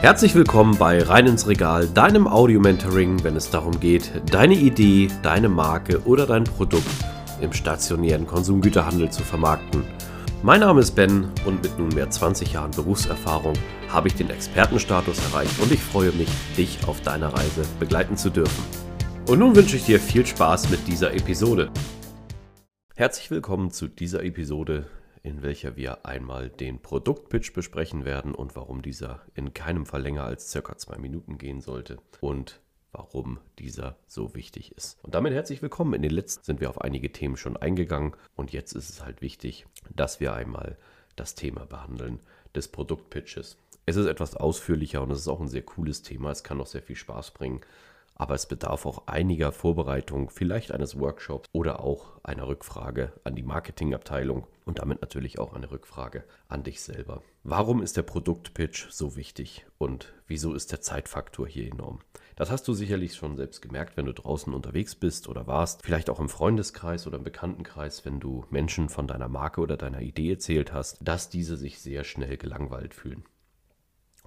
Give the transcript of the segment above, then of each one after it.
Herzlich willkommen bei Rein ins Regal, deinem Audio-Mentoring, wenn es darum geht, deine Idee, deine Marke oder dein Produkt im stationären Konsumgüterhandel zu vermarkten. Mein Name ist Ben und mit nunmehr 20 Jahren Berufserfahrung habe ich den Expertenstatus erreicht und ich freue mich, dich auf deiner Reise begleiten zu dürfen. Und nun wünsche ich dir viel Spaß mit dieser Episode. Herzlich willkommen zu dieser Episode, in welcher wir einmal den Produktpitch besprechen werden und warum dieser in keinem Fall länger als circa zwei Minuten gehen sollte und warum dieser so wichtig ist. Und damit herzlich willkommen. In den letzten sind wir auf einige Themen schon eingegangen und jetzt ist es halt wichtig, dass wir einmal das Thema behandeln des Produktpitches. Es ist etwas ausführlicher und es ist auch ein sehr cooles Thema. Es kann auch sehr viel Spaß bringen aber es bedarf auch einiger Vorbereitung, vielleicht eines Workshops oder auch einer Rückfrage an die Marketingabteilung und damit natürlich auch eine Rückfrage an dich selber. Warum ist der Produktpitch so wichtig und wieso ist der Zeitfaktor hier enorm? Das hast du sicherlich schon selbst gemerkt, wenn du draußen unterwegs bist oder warst, vielleicht auch im Freundeskreis oder im Bekanntenkreis, wenn du Menschen von deiner Marke oder deiner Idee erzählt hast, dass diese sich sehr schnell gelangweilt fühlen.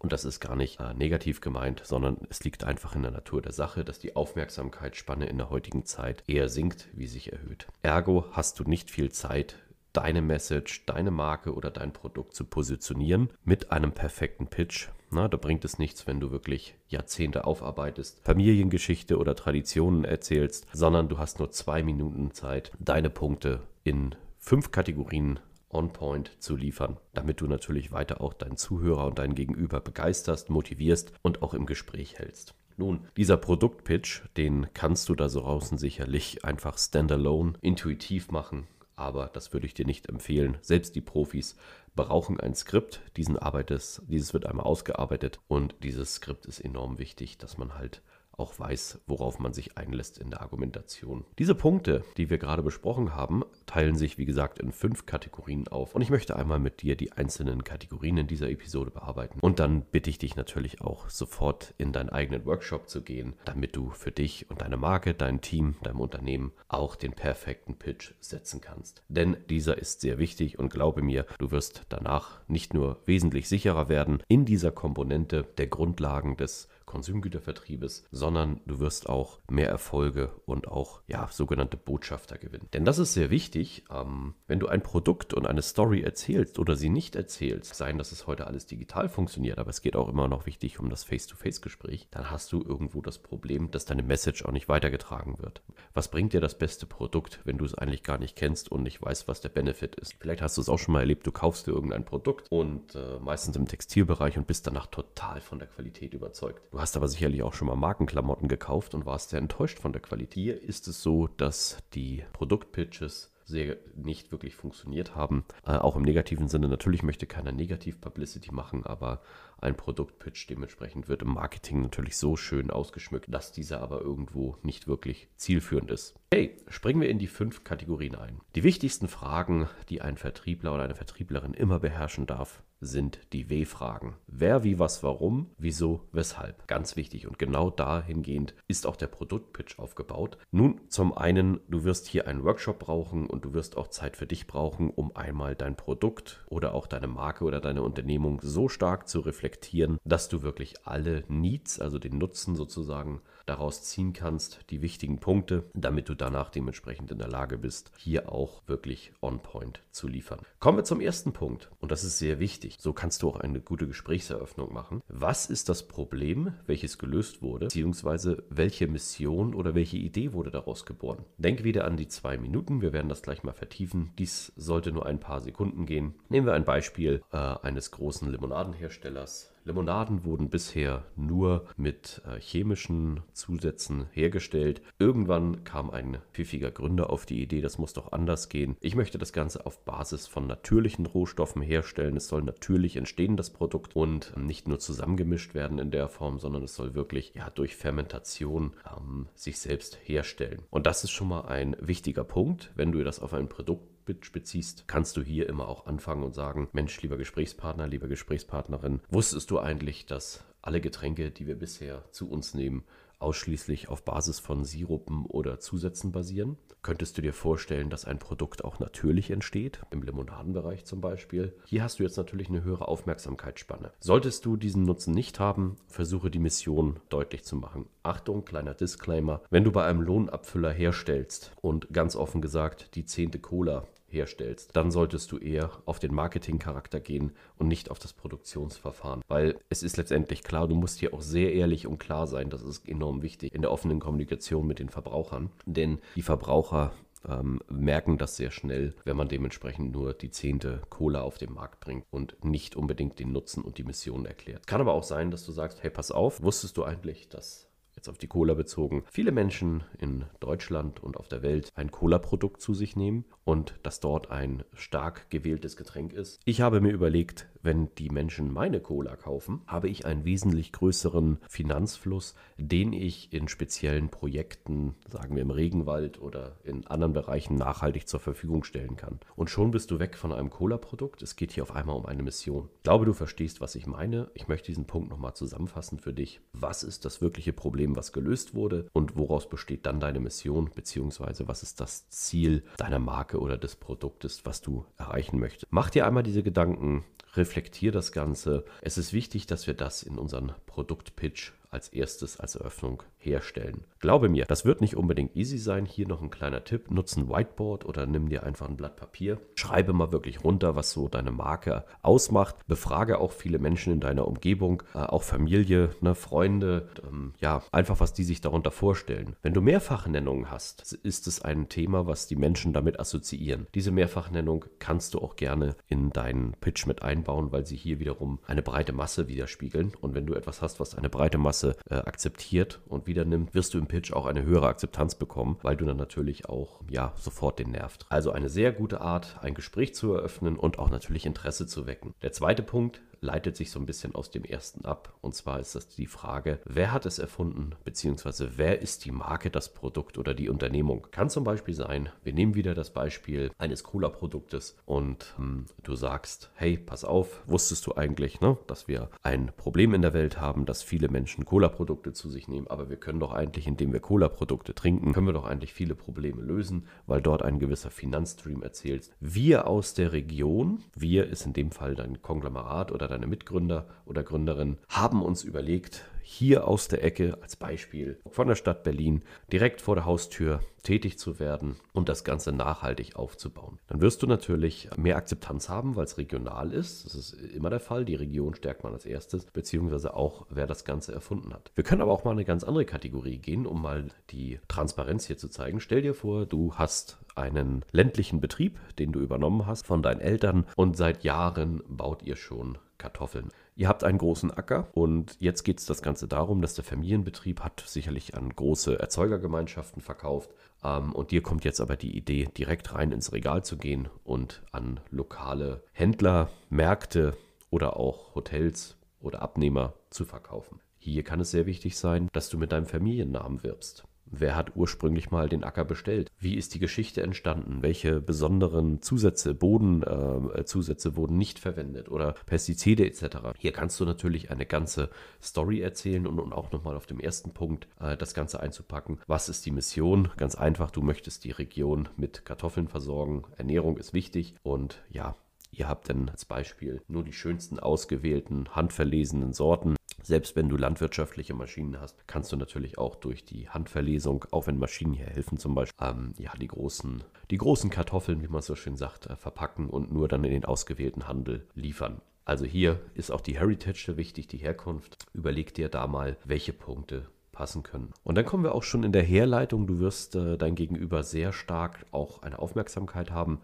Und das ist gar nicht äh, negativ gemeint, sondern es liegt einfach in der Natur der Sache, dass die Aufmerksamkeitsspanne in der heutigen Zeit eher sinkt, wie sich erhöht. Ergo hast du nicht viel Zeit, deine Message, deine Marke oder dein Produkt zu positionieren mit einem perfekten Pitch. Na, da bringt es nichts, wenn du wirklich Jahrzehnte aufarbeitest, Familiengeschichte oder Traditionen erzählst, sondern du hast nur zwei Minuten Zeit, deine Punkte in fünf Kategorien on point zu liefern, damit du natürlich weiter auch deinen Zuhörer und deinen Gegenüber begeisterst, motivierst und auch im Gespräch hältst. Nun, dieser Produktpitch, den kannst du da so draußen sicherlich einfach standalone intuitiv machen, aber das würde ich dir nicht empfehlen. Selbst die Profis brauchen ein Skript, diesen arbeitet, dieses wird einmal ausgearbeitet und dieses Skript ist enorm wichtig, dass man halt auch weiß, worauf man sich einlässt in der Argumentation. Diese Punkte, die wir gerade besprochen haben, teilen sich, wie gesagt, in fünf Kategorien auf. Und ich möchte einmal mit dir die einzelnen Kategorien in dieser Episode bearbeiten. Und dann bitte ich dich natürlich auch sofort in deinen eigenen Workshop zu gehen, damit du für dich und deine Marke, dein Team, deinem Unternehmen auch den perfekten Pitch setzen kannst. Denn dieser ist sehr wichtig und glaube mir, du wirst danach nicht nur wesentlich sicherer werden in dieser Komponente der Grundlagen des Konsumgütervertriebes, sondern du wirst auch mehr Erfolge und auch ja, sogenannte Botschafter gewinnen. Denn das ist sehr wichtig, ähm, wenn du ein Produkt und eine Story erzählst oder sie nicht erzählst, seien, dass es heute alles digital funktioniert, aber es geht auch immer noch wichtig um das Face-to-Face-Gespräch, dann hast du irgendwo das Problem, dass deine Message auch nicht weitergetragen wird. Was bringt dir das beste Produkt, wenn du es eigentlich gar nicht kennst und nicht weißt, was der Benefit ist? Vielleicht hast du es auch schon mal erlebt, du kaufst dir irgendein Produkt und äh, meistens im Textilbereich und bist danach total von der Qualität überzeugt. Du hast aber sicherlich auch schon mal Markenklamotten gekauft und warst sehr enttäuscht von der Qualität. Hier ist es so, dass die Produktpitches sehr nicht wirklich funktioniert haben. Äh, auch im negativen Sinne. Natürlich möchte keiner Negativ-Publicity machen, aber ein Produktpitch dementsprechend wird im Marketing natürlich so schön ausgeschmückt, dass dieser aber irgendwo nicht wirklich zielführend ist. Hey, springen wir in die fünf Kategorien ein. Die wichtigsten Fragen, die ein Vertriebler oder eine Vertrieblerin immer beherrschen darf, sind die W-Fragen. Wer, wie, was, warum, wieso, weshalb. Ganz wichtig und genau dahingehend ist auch der Produktpitch aufgebaut. Nun, zum einen, du wirst hier einen Workshop brauchen und du wirst auch Zeit für dich brauchen, um einmal dein Produkt oder auch deine Marke oder deine Unternehmung so stark zu reflektieren, dass du wirklich alle Needs, also den Nutzen sozusagen, daraus ziehen kannst, die wichtigen Punkte, damit du danach dementsprechend in der Lage bist, hier auch wirklich on point zu liefern. Kommen wir zum ersten Punkt und das ist sehr wichtig. So kannst du auch eine gute Gesprächseröffnung machen. Was ist das Problem, welches gelöst wurde, beziehungsweise welche Mission oder welche Idee wurde daraus geboren? Denk wieder an die zwei Minuten, wir werden das gleich mal vertiefen. Dies sollte nur ein paar Sekunden gehen. Nehmen wir ein Beispiel äh, eines großen Limonadenherstellers Limonaden wurden bisher nur mit äh, chemischen Zusätzen hergestellt. Irgendwann kam ein pfiffiger Gründer auf die Idee, das muss doch anders gehen. Ich möchte das Ganze auf Basis von natürlichen Rohstoffen herstellen. Es soll natürlich entstehen, das Produkt, und nicht nur zusammengemischt werden in der Form, sondern es soll wirklich ja, durch Fermentation ähm, sich selbst herstellen. Und das ist schon mal ein wichtiger Punkt, wenn du das auf ein Produkt beziehst, kannst du hier immer auch anfangen und sagen, Mensch, lieber Gesprächspartner, lieber Gesprächspartnerin, wusstest du eigentlich, dass alle Getränke, die wir bisher zu uns nehmen, ausschließlich auf Basis von Sirupen oder Zusätzen basieren? Könntest du dir vorstellen, dass ein Produkt auch natürlich entsteht, im Limonadenbereich zum Beispiel? Hier hast du jetzt natürlich eine höhere Aufmerksamkeitsspanne. Solltest du diesen Nutzen nicht haben, versuche die Mission deutlich zu machen. Achtung, kleiner Disclaimer, wenn du bei einem Lohnabfüller herstellst und ganz offen gesagt die zehnte Cola herstellst, dann solltest du eher auf den Marketingcharakter gehen und nicht auf das Produktionsverfahren. Weil es ist letztendlich klar, du musst hier auch sehr ehrlich und klar sein. Das ist enorm wichtig in der offenen Kommunikation mit den Verbrauchern. Denn die Verbraucher ähm, merken das sehr schnell, wenn man dementsprechend nur die zehnte Cola auf den Markt bringt und nicht unbedingt den Nutzen und die Mission erklärt. Kann aber auch sein, dass du sagst, hey, pass auf, wusstest du eigentlich, dass jetzt auf die Cola bezogen, viele Menschen in Deutschland und auf der Welt ein Cola-Produkt zu sich nehmen und dass dort ein stark gewähltes Getränk ist. Ich habe mir überlegt, wenn die Menschen meine Cola kaufen, habe ich einen wesentlich größeren Finanzfluss, den ich in speziellen Projekten, sagen wir im Regenwald oder in anderen Bereichen nachhaltig zur Verfügung stellen kann. Und schon bist du weg von einem Cola-Produkt. Es geht hier auf einmal um eine Mission. Ich glaube, du verstehst, was ich meine. Ich möchte diesen Punkt nochmal zusammenfassen für dich. Was ist das wirkliche Problem, was gelöst wurde und woraus besteht dann deine Mission, beziehungsweise was ist das Ziel deiner Marke oder des Produktes, was du erreichen möchtest? Mach dir einmal diese Gedanken, reflektier das Ganze. Es ist wichtig, dass wir das in unseren Produktpitch als erstes als Eröffnung herstellen. Glaube mir, das wird nicht unbedingt easy sein. Hier noch ein kleiner Tipp. Nutze ein Whiteboard oder nimm dir einfach ein Blatt Papier. Schreibe mal wirklich runter, was so deine Marke ausmacht. Befrage auch viele Menschen in deiner Umgebung, äh, auch Familie, ne, Freunde, ähm, ja, einfach was die sich darunter vorstellen. Wenn du Mehrfachnennungen hast, ist es ein Thema, was die Menschen damit assoziieren. Diese Mehrfachnennung kannst du auch gerne in deinen Pitch mit einbauen, weil sie hier wiederum eine breite Masse widerspiegeln. Und wenn du etwas hast, was eine breite Masse äh, akzeptiert und wieder nimmt, wirst du im Pitch auch eine höhere Akzeptanz bekommen, weil du dann natürlich auch ja sofort den nervt. Also eine sehr gute Art, ein Gespräch zu eröffnen und auch natürlich Interesse zu wecken. Der zweite Punkt, leitet sich so ein bisschen aus dem ersten ab. Und zwar ist das die Frage, wer hat es erfunden, beziehungsweise wer ist die Marke, das Produkt oder die Unternehmung? Kann zum Beispiel sein, wir nehmen wieder das Beispiel eines Cola-Produktes und hm, du sagst, hey, pass auf, wusstest du eigentlich, ne, dass wir ein Problem in der Welt haben, dass viele Menschen Cola-Produkte zu sich nehmen, aber wir können doch eigentlich, indem wir Cola-Produkte trinken, können wir doch eigentlich viele Probleme lösen, weil dort ein gewisser Finanzstream erzählt. Wir aus der Region, wir ist in dem Fall dein Konglomerat oder deine Mitgründer oder Gründerin haben uns überlegt, hier aus der Ecke als Beispiel von der Stadt Berlin direkt vor der Haustür tätig zu werden und das Ganze nachhaltig aufzubauen. Dann wirst du natürlich mehr Akzeptanz haben, weil es regional ist. Das ist immer der Fall. Die Region stärkt man als erstes, beziehungsweise auch, wer das Ganze erfunden hat. Wir können aber auch mal eine ganz andere Kategorie gehen, um mal die Transparenz hier zu zeigen. Stell dir vor, du hast einen ländlichen Betrieb, den du übernommen hast von deinen Eltern und seit Jahren baut ihr schon Kartoffeln. Ihr habt einen großen Acker und jetzt geht es das Ganze darum, dass der Familienbetrieb hat sicherlich an große Erzeugergemeinschaften verkauft und dir kommt jetzt aber die Idee, direkt rein ins Regal zu gehen und an lokale Händler, Märkte oder auch Hotels oder Abnehmer zu verkaufen. Hier kann es sehr wichtig sein, dass du mit deinem Familiennamen wirbst. Wer hat ursprünglich mal den Acker bestellt? Wie ist die Geschichte entstanden? Welche besonderen Zusätze, Bodenzusätze äh, wurden nicht verwendet oder Pestizide etc.? Hier kannst du natürlich eine ganze Story erzählen und, und auch nochmal auf dem ersten Punkt äh, das Ganze einzupacken. Was ist die Mission? Ganz einfach, du möchtest die Region mit Kartoffeln versorgen. Ernährung ist wichtig und ja, Ihr habt dann als Beispiel nur die schönsten ausgewählten, handverlesenen Sorten. Selbst wenn du landwirtschaftliche Maschinen hast, kannst du natürlich auch durch die Handverlesung, auch wenn Maschinen hier helfen zum Beispiel, ähm, ja, die großen, die großen Kartoffeln, wie man so schön sagt, äh, verpacken und nur dann in den ausgewählten Handel liefern. Also hier ist auch die Heritage wichtig, die Herkunft. Überleg dir da mal, welche Punkte passen können. Und dann kommen wir auch schon in der Herleitung. Du wirst äh, dein Gegenüber sehr stark auch eine Aufmerksamkeit haben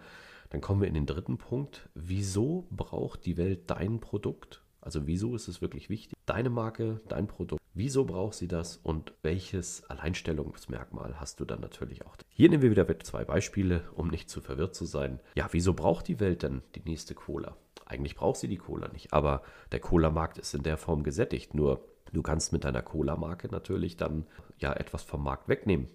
dann kommen wir in den dritten Punkt. Wieso braucht die Welt dein Produkt? Also wieso ist es wirklich wichtig? Deine Marke, dein Produkt. Wieso braucht sie das und welches Alleinstellungsmerkmal hast du dann natürlich auch? Hier nehmen wir wieder zwei Beispiele, um nicht zu verwirrt zu sein. Ja, wieso braucht die Welt denn die nächste Cola? Eigentlich braucht sie die Cola nicht, aber der Cola-Markt ist in der Form gesättigt. Nur du kannst mit deiner Cola-Marke natürlich dann ja etwas vom Markt wegnehmen.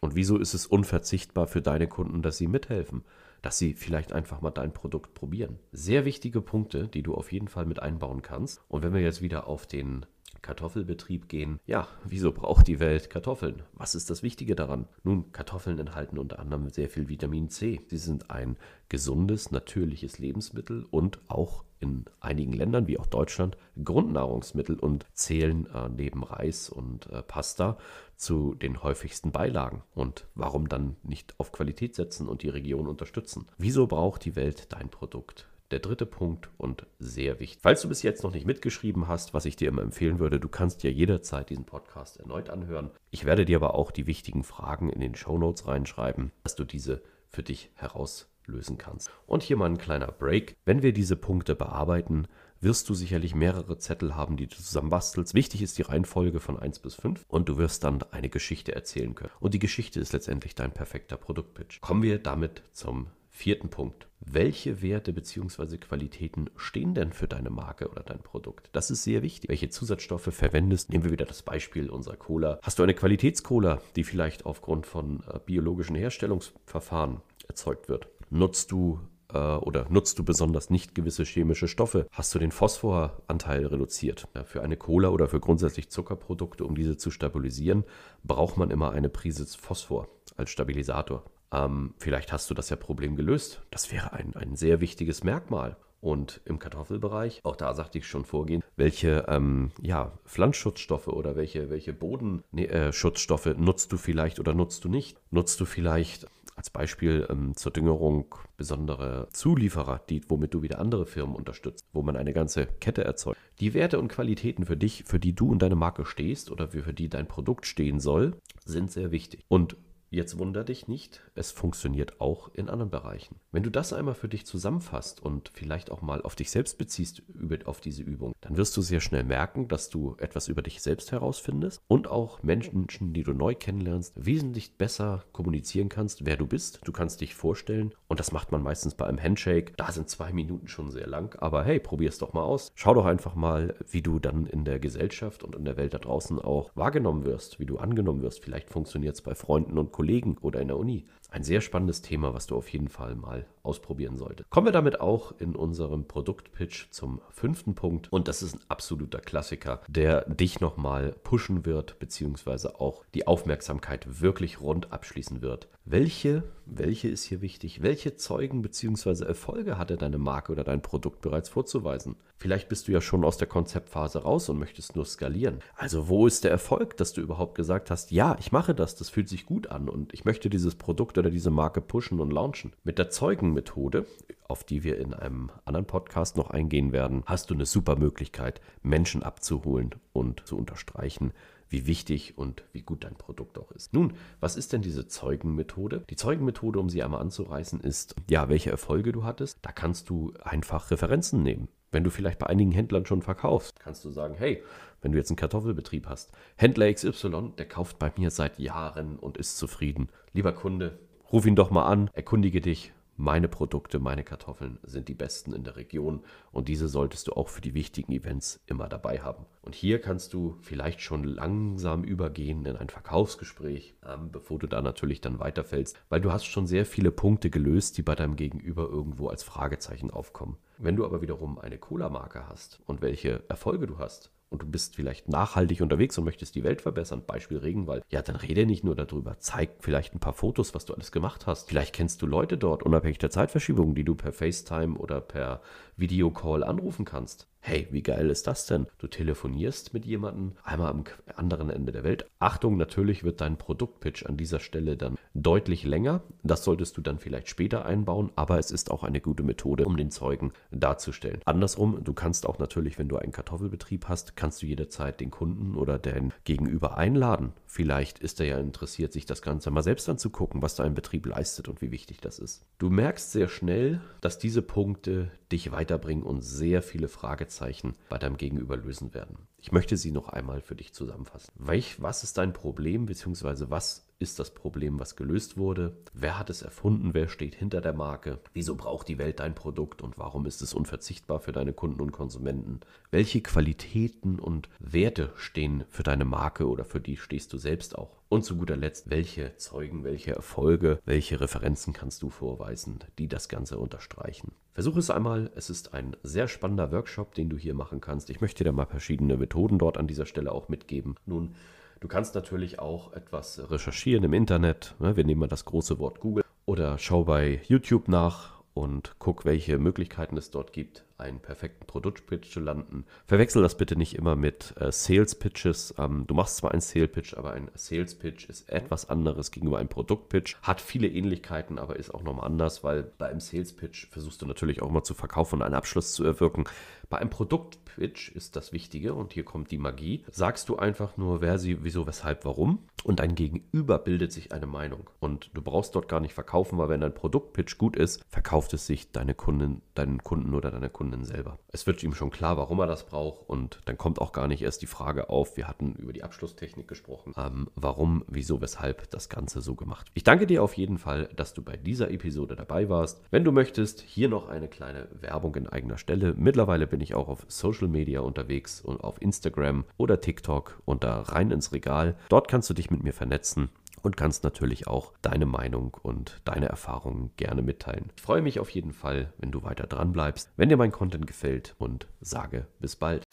Und wieso ist es unverzichtbar für deine Kunden, dass sie mithelfen? Dass sie vielleicht einfach mal dein Produkt probieren. Sehr wichtige Punkte, die du auf jeden Fall mit einbauen kannst. Und wenn wir jetzt wieder auf den Kartoffelbetrieb gehen. Ja, wieso braucht die Welt Kartoffeln? Was ist das Wichtige daran? Nun, Kartoffeln enthalten unter anderem sehr viel Vitamin C. Sie sind ein gesundes, natürliches Lebensmittel und auch in einigen Ländern wie auch Deutschland Grundnahrungsmittel und zählen äh, neben Reis und äh, Pasta zu den häufigsten Beilagen. Und warum dann nicht auf Qualität setzen und die Region unterstützen? Wieso braucht die Welt dein Produkt? Der dritte Punkt und sehr wichtig. Falls du bis jetzt noch nicht mitgeschrieben hast, was ich dir immer empfehlen würde, du kannst ja jederzeit diesen Podcast erneut anhören. Ich werde dir aber auch die wichtigen Fragen in den Show Notes reinschreiben, dass du diese für dich herauslösen kannst. Und hier mal ein kleiner Break. Wenn wir diese Punkte bearbeiten, wirst du sicherlich mehrere Zettel haben, die du zusammenbastelst. Wichtig ist die Reihenfolge von 1 bis 5 und du wirst dann eine Geschichte erzählen können. Und die Geschichte ist letztendlich dein perfekter Produktpitch. Kommen wir damit zum Vierten Punkt. Welche Werte bzw. Qualitäten stehen denn für deine Marke oder dein Produkt? Das ist sehr wichtig. Welche Zusatzstoffe verwendest? Nehmen wir wieder das Beispiel unserer Cola. Hast du eine Qualitätscola, die vielleicht aufgrund von äh, biologischen Herstellungsverfahren erzeugt wird? Nutzt du äh, oder nutzt du besonders nicht gewisse chemische Stoffe? Hast du den Phosphoranteil reduziert? Für eine Cola oder für grundsätzlich Zuckerprodukte, um diese zu stabilisieren, braucht man immer eine Prise Phosphor als Stabilisator. Ähm, vielleicht hast du das ja Problem gelöst. Das wäre ein, ein sehr wichtiges Merkmal. Und im Kartoffelbereich, auch da sagte ich schon vorgehen, welche ähm, ja, Pflanzenschutzstoffe oder welche, welche Bodenschutzstoffe äh, nutzt du vielleicht oder nutzt du nicht? Nutzt du vielleicht als Beispiel ähm, zur Düngerung besondere Zulieferer, die, womit du wieder andere Firmen unterstützt, wo man eine ganze Kette erzeugt. Die Werte und Qualitäten für dich, für die du und deine Marke stehst oder für die dein Produkt stehen soll, sind sehr wichtig. Und Jetzt wunder dich nicht, es funktioniert auch in anderen Bereichen. Wenn du das einmal für dich zusammenfasst und vielleicht auch mal auf dich selbst beziehst über, auf diese Übung, dann wirst du sehr schnell merken, dass du etwas über dich selbst herausfindest und auch Menschen, die du neu kennenlernst, wesentlich besser kommunizieren kannst, wer du bist. Du kannst dich vorstellen und das macht man meistens bei einem Handshake. Da sind zwei Minuten schon sehr lang, aber hey, probier es doch mal aus. Schau doch einfach mal, wie du dann in der Gesellschaft und in der Welt da draußen auch wahrgenommen wirst, wie du angenommen wirst. Vielleicht funktioniert es bei Freunden und Kollegen oder in der Uni. Ein sehr spannendes Thema, was du auf jeden Fall mal ausprobieren solltest. Kommen wir damit auch in unserem Produktpitch zum fünften Punkt. Und das ist ein absoluter Klassiker, der dich nochmal pushen wird, beziehungsweise auch die Aufmerksamkeit wirklich rund abschließen wird. Welche, welche ist hier wichtig? Welche Zeugen beziehungsweise Erfolge hatte deine Marke oder dein Produkt bereits vorzuweisen? Vielleicht bist du ja schon aus der Konzeptphase raus und möchtest nur skalieren. Also wo ist der Erfolg, dass du überhaupt gesagt hast, ja, ich mache das, das fühlt sich gut an und ich möchte dieses Produkt oder diese Marke pushen und launchen. Mit der Zeugenmethode, auf die wir in einem anderen Podcast noch eingehen werden, hast du eine super Möglichkeit, Menschen abzuholen und zu unterstreichen, wie wichtig und wie gut dein Produkt auch ist. Nun, was ist denn diese Zeugenmethode? Die Zeugenmethode, um sie einmal anzureißen, ist, ja, welche Erfolge du hattest. Da kannst du einfach Referenzen nehmen. Wenn du vielleicht bei einigen Händlern schon verkaufst, kannst du sagen, hey, wenn du jetzt einen Kartoffelbetrieb hast, Händler XY, der kauft bei mir seit Jahren und ist zufrieden. Lieber Kunde, ruf ihn doch mal an, erkundige dich, meine Produkte, meine Kartoffeln sind die besten in der Region und diese solltest du auch für die wichtigen Events immer dabei haben. Und hier kannst du vielleicht schon langsam übergehen in ein Verkaufsgespräch, ähm, bevor du da natürlich dann weiterfällst, weil du hast schon sehr viele Punkte gelöst, die bei deinem Gegenüber irgendwo als Fragezeichen aufkommen. Wenn du aber wiederum eine Cola-Marke hast und welche Erfolge du hast, und du bist vielleicht nachhaltig unterwegs und möchtest die Welt verbessern, Beispiel Regenwald, ja, dann rede nicht nur darüber. Zeig vielleicht ein paar Fotos, was du alles gemacht hast. Vielleicht kennst du Leute dort, unabhängig der Zeitverschiebung, die du per FaceTime oder per Videocall anrufen kannst. Hey, wie geil ist das denn? Du telefonierst mit jemandem einmal am anderen Ende der Welt. Achtung, natürlich wird dein Produktpitch an dieser Stelle dann deutlich länger. Das solltest du dann vielleicht später einbauen, aber es ist auch eine gute Methode, um den Zeugen darzustellen. Andersrum, du kannst auch natürlich, wenn du einen Kartoffelbetrieb hast, kannst du jederzeit den Kunden oder den Gegenüber einladen. Vielleicht ist er ja interessiert, sich das Ganze mal selbst anzugucken, was dein Betrieb leistet und wie wichtig das ist. Du merkst sehr schnell, dass diese Punkte dich weiterbringen und sehr viele Fragezeichen bei deinem Gegenüber lösen werden. Ich möchte sie noch einmal für dich zusammenfassen. Welch, was ist dein Problem, beziehungsweise was ist das Problem, was gelöst wurde? Wer hat es erfunden? Wer steht hinter der Marke? Wieso braucht die Welt dein Produkt und warum ist es unverzichtbar für deine Kunden und Konsumenten? Welche Qualitäten und Werte stehen für deine Marke oder für die stehst du selbst auch? Und zu guter Letzt, welche Zeugen, welche Erfolge, welche Referenzen kannst du vorweisen, die das Ganze unterstreichen? Versuch es einmal. Es ist ein sehr spannender Workshop, den du hier machen kannst. Ich möchte dir mal verschiedene Methoden dort an dieser Stelle auch mitgeben. Nun, Du kannst natürlich auch etwas recherchieren im Internet. Ne? Wir nehmen mal das große Wort Google oder schau bei YouTube nach und guck, welche Möglichkeiten es dort gibt, einen perfekten Produktpitch zu landen. Verwechsel das bitte nicht immer mit äh, Sales Pitches. Ähm, du machst zwar einen Sales Pitch, aber ein Sales Pitch ist etwas anderes gegenüber einem Produktpitch. Hat viele Ähnlichkeiten, aber ist auch nochmal anders, weil bei einem Sales Pitch versuchst du natürlich auch mal zu verkaufen und einen Abschluss zu erwirken. Bei einem Produktpitch ist das Wichtige und hier kommt die Magie. Sagst du einfach nur, wer sie, wieso, weshalb, warum und dein Gegenüber bildet sich eine Meinung. Und du brauchst dort gar nicht verkaufen, weil wenn dein Produktpitch gut ist, verkauft es sich deine Kunden, deinen Kunden oder deine Kunden selber. Es wird ihm schon klar, warum er das braucht und dann kommt auch gar nicht erst die Frage auf, wir hatten über die Abschlusstechnik gesprochen, ähm, warum, wieso, weshalb das Ganze so gemacht. Ich danke dir auf jeden Fall, dass du bei dieser Episode dabei warst. Wenn du möchtest, hier noch eine kleine Werbung in eigener Stelle. Mittlerweile bin ich auch auf Social Media unterwegs und auf Instagram oder TikTok unter rein ins Regal. Dort kannst du mit mir vernetzen und kannst natürlich auch deine Meinung und deine Erfahrungen gerne mitteilen. Ich freue mich auf jeden Fall, wenn du weiter dran bleibst, wenn dir mein Content gefällt und sage bis bald.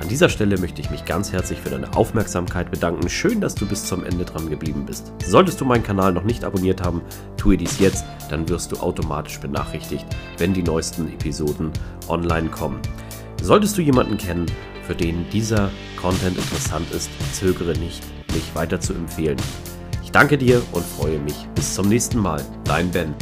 An dieser Stelle möchte ich mich ganz herzlich für deine Aufmerksamkeit bedanken. Schön, dass du bis zum Ende dran geblieben bist. Solltest du meinen Kanal noch nicht abonniert haben, tue dies jetzt, dann wirst du automatisch benachrichtigt, wenn die neuesten Episoden online kommen. Solltest du jemanden kennen, für den dieser Content interessant ist, zögere nicht, mich weiter zu empfehlen. Ich danke dir und freue mich. Bis zum nächsten Mal. Dein Ben.